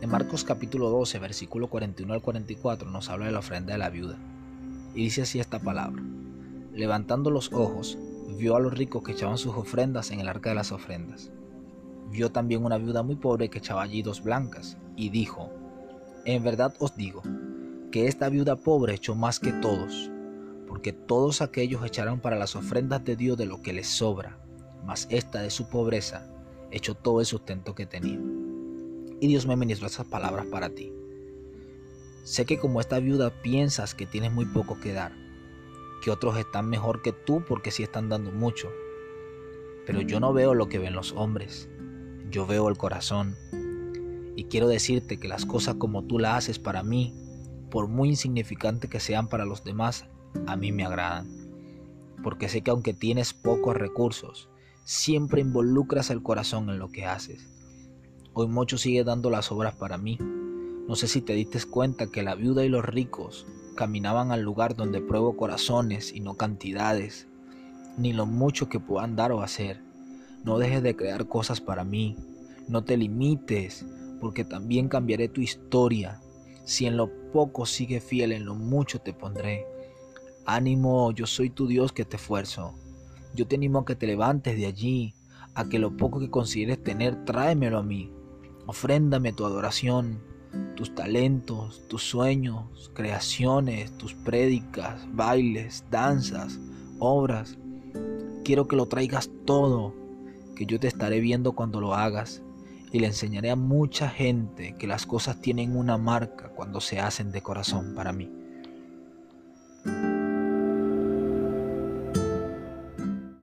En Marcos capítulo 12, versículo 41 al 44 nos habla de la ofrenda de la viuda. Y dice así esta palabra. Levantando los ojos, vio a los ricos que echaban sus ofrendas en el arca de las ofrendas. Vio también una viuda muy pobre que echaba allí dos blancas, y dijo, En verdad os digo, que esta viuda pobre echó más que todos, porque todos aquellos echaron para las ofrendas de Dios de lo que les sobra, mas esta de su pobreza echó todo el sustento que tenía. Y Dios me ministró esas palabras para ti. Sé que como esta viuda piensas que tienes muy poco que dar, que otros están mejor que tú porque sí están dando mucho. Pero yo no veo lo que ven los hombres, yo veo el corazón. Y quiero decirte que las cosas como tú las haces para mí, por muy insignificante que sean para los demás, a mí me agradan. Porque sé que aunque tienes pocos recursos, siempre involucras el corazón en lo que haces. Hoy mucho sigue dando las obras para mí. No sé si te diste cuenta que la viuda y los ricos caminaban al lugar donde pruebo corazones y no cantidades, ni lo mucho que puedan dar o hacer. No dejes de crear cosas para mí. No te limites, porque también cambiaré tu historia. Si en lo poco sigue fiel, en lo mucho te pondré. Ánimo, yo soy tu Dios que te esfuerzo. Yo te animo a que te levantes de allí, a que lo poco que consideres tener, tráemelo a mí. Ofréndame tu adoración, tus talentos, tus sueños, creaciones, tus prédicas, bailes, danzas, obras. Quiero que lo traigas todo, que yo te estaré viendo cuando lo hagas y le enseñaré a mucha gente que las cosas tienen una marca cuando se hacen de corazón para mí.